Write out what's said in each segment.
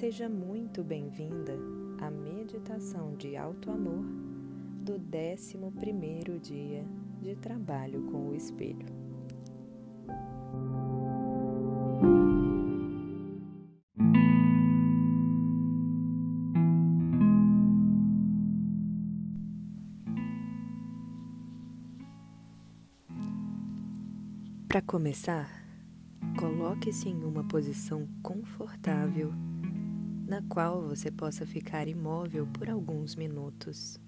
Seja muito bem-vinda à meditação de alto amor do 11º dia de trabalho com o espelho. Para começar, coloque-se em uma posição confortável na qual você possa ficar imóvel por alguns minutos.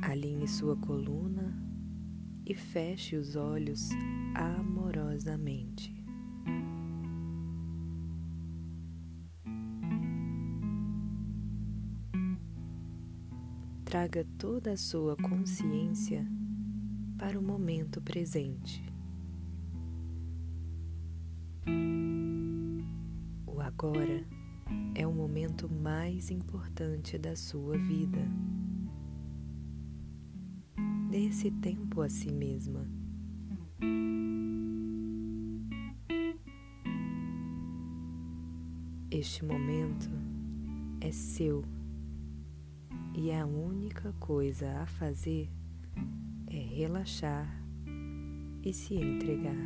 Alinhe sua coluna e feche os olhos amorosamente. Traga toda a sua consciência para o momento presente. O agora é o momento mais importante da sua vida. Dê esse tempo a si mesma. Este momento é seu e a única coisa a fazer é relaxar e se entregar.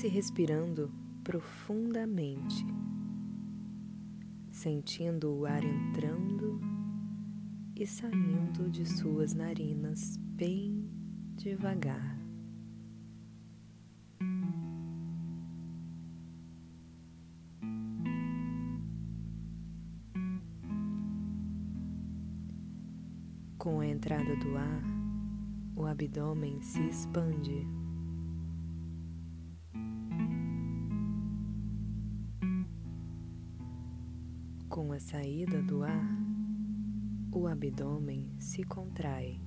Comece respirando profundamente, sentindo o ar entrando e saindo de suas narinas bem devagar. Com a entrada do ar, o abdômen se expande. Saída do ar, o abdômen se contrai.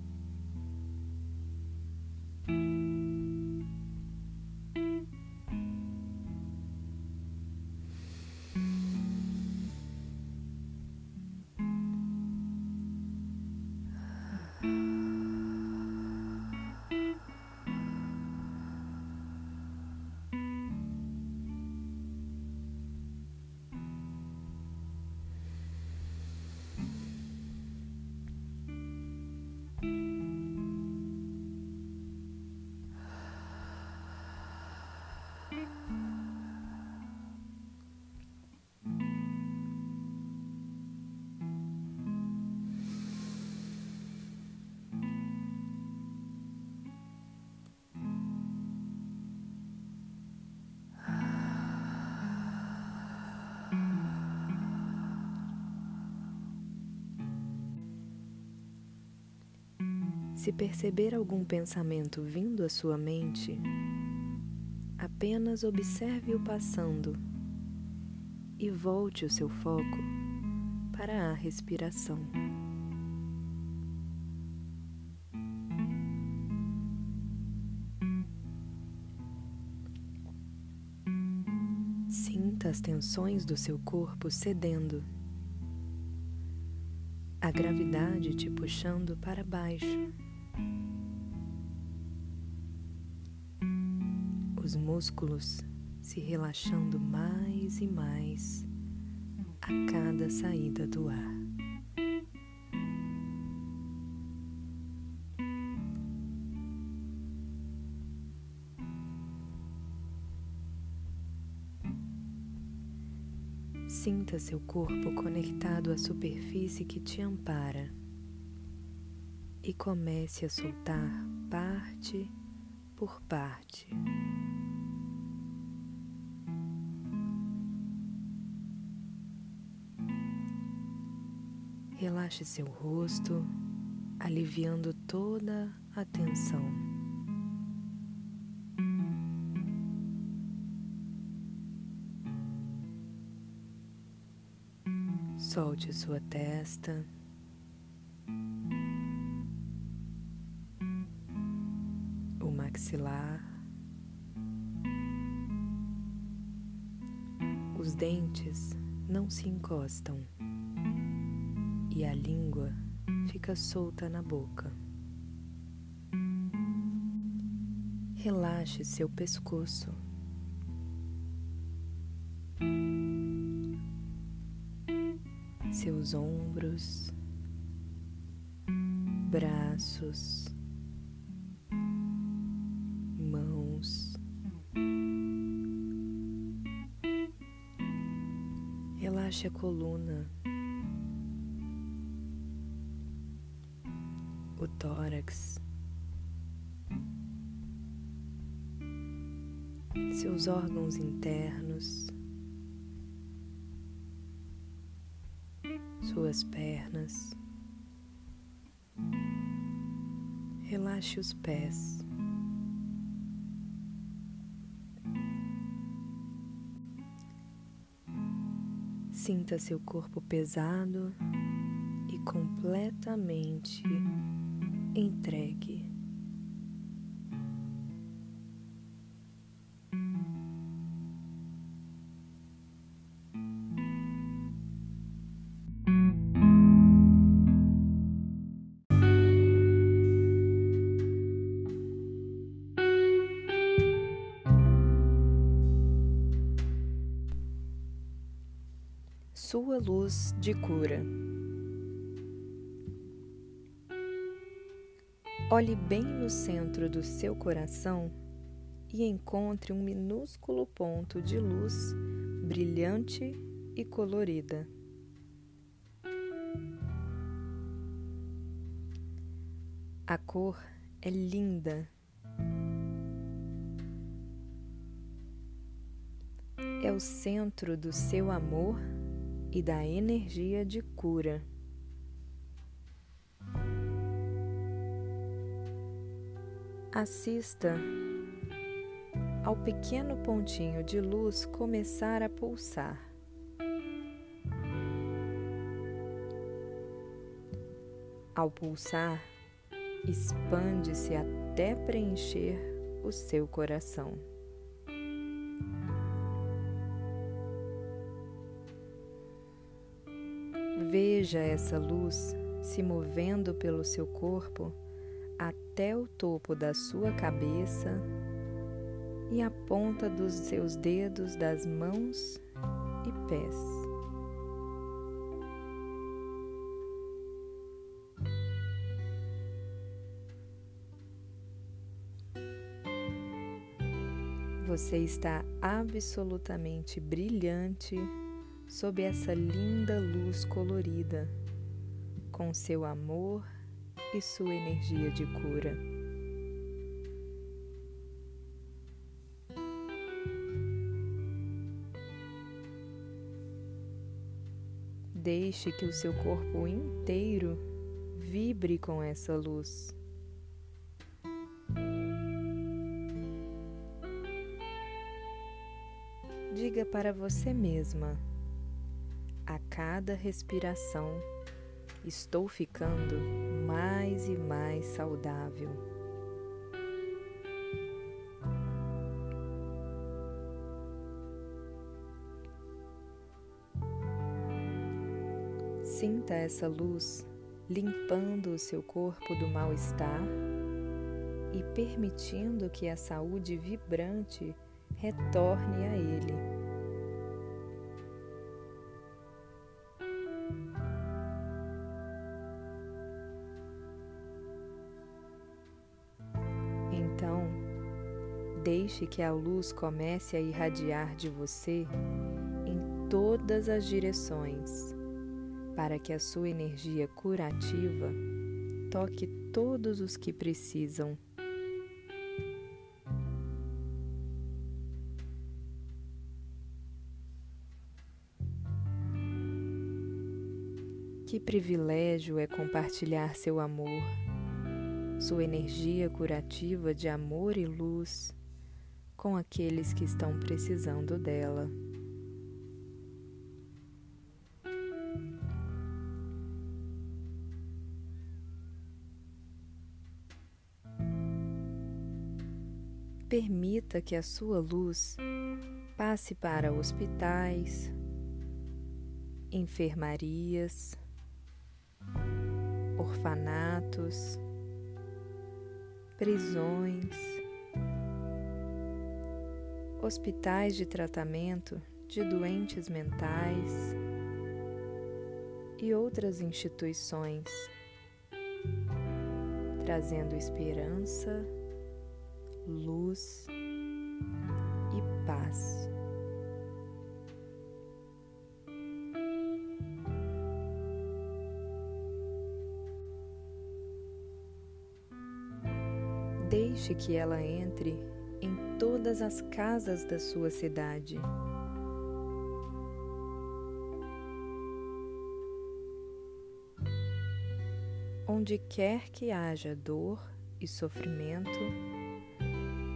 Se perceber algum pensamento vindo à sua mente, apenas observe-o passando e volte o seu foco para a respiração. Sinta as tensões do seu corpo cedendo, a gravidade te puxando para baixo. Os músculos se relaxando mais e mais a cada saída do ar. Sinta seu corpo conectado à superfície que te ampara e comece a soltar parte por parte. Relaxe seu rosto, aliviando toda a tensão. Solte sua testa. maxilar, os dentes não se encostam e a língua fica solta na boca. Relaxe seu pescoço. Seus ombros, braços, Relaxe a coluna, o tórax. seus órgãos internos, suas pernas. Relaxe os pés. Sinta seu corpo pesado e completamente entregue. Sua luz de cura. Olhe bem no centro do seu coração e encontre um minúsculo ponto de luz brilhante e colorida. A cor é linda. É o centro do seu amor e da energia de cura. Assista ao pequeno pontinho de luz começar a pulsar. Ao pulsar, expande-se até preencher o seu coração. Veja essa luz se movendo pelo seu corpo até o topo da sua cabeça e a ponta dos seus dedos das mãos e pés. Você está absolutamente brilhante sob essa linda luz colorida, com seu amor e sua energia de cura. Deixe que o seu corpo inteiro vibre com essa luz. Diga para você mesma a cada respiração, estou ficando mais e mais saudável. Sinta essa luz limpando o seu corpo do mal-estar e permitindo que a saúde vibrante retorne a ele. Deixe que a luz comece a irradiar de você em todas as direções, para que a sua energia curativa toque todos os que precisam. Que privilégio é compartilhar seu amor, sua energia curativa de amor e luz com aqueles que estão precisando dela. Permita que a sua luz passe para hospitais, enfermarias, orfanatos, prisões, hospitais de tratamento de doentes mentais e outras instituições, trazendo esperança, luz e paz. Deixe que ela entre em todas as casas da sua cidade. Onde quer que haja dor e sofrimento,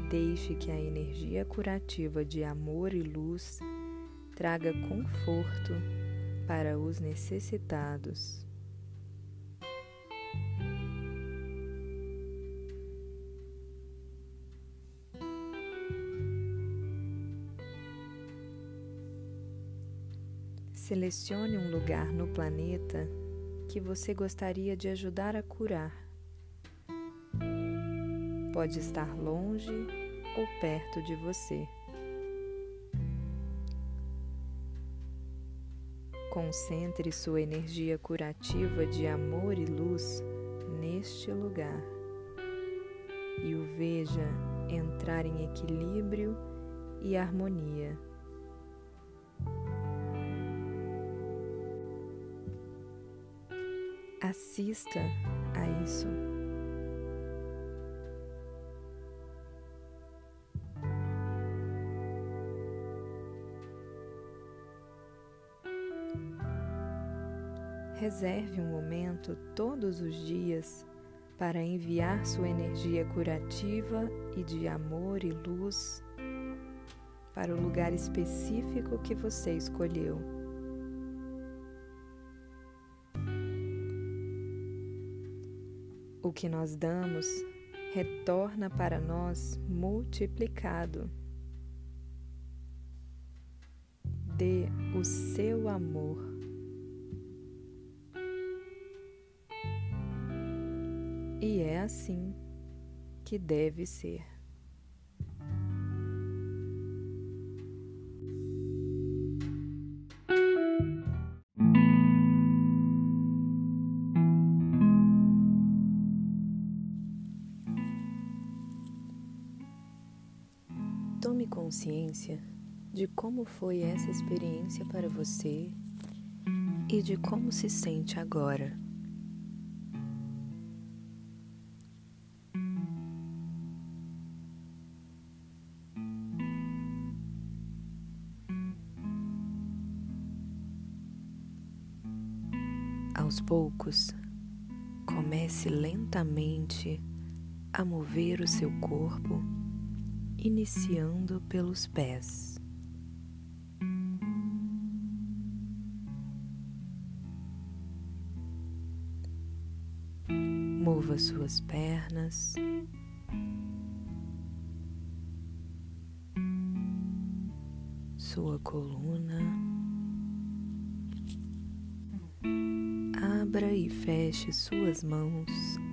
deixe que a energia curativa de amor e luz traga conforto para os necessitados. Selecione um lugar no planeta que você gostaria de ajudar a curar. Pode estar longe ou perto de você. Concentre sua energia curativa de amor e luz neste lugar e o veja entrar em equilíbrio e harmonia. Assista a isso. Reserve um momento todos os dias para enviar sua energia curativa e de amor e luz para o lugar específico que você escolheu. O que nós damos retorna para nós multiplicado. Dê o seu amor. E é assim que deve ser. Tome consciência de como foi essa experiência para você e de como se sente agora. Aos poucos, comece lentamente a mover o seu corpo iniciando pelos pés. Mova suas pernas. Sua coluna. Abra e feche suas mãos.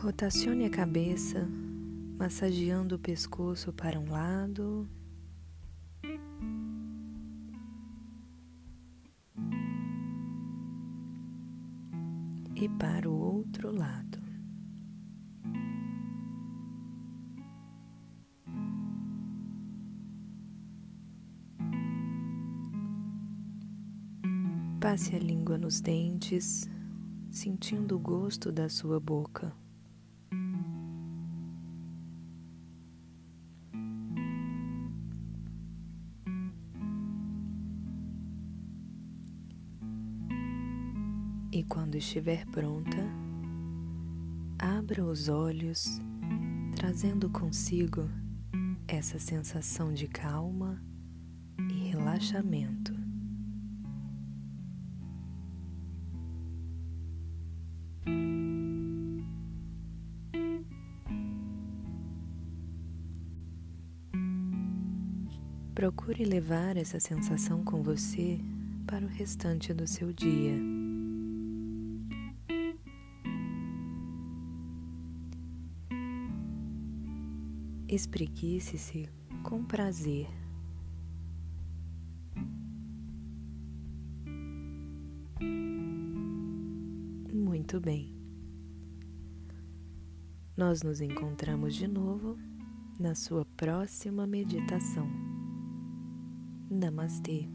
Rotacione a cabeça, massageando o pescoço para um lado e para o outro lado. Passe a língua nos dentes, sentindo o gosto da sua boca. estiver pronta, abra os olhos, trazendo consigo essa sensação de calma e relaxamento. Procure levar essa sensação com você para o restante do seu dia. Espreguice-se com prazer. Muito bem. Nós nos encontramos de novo na sua próxima meditação. Namastê.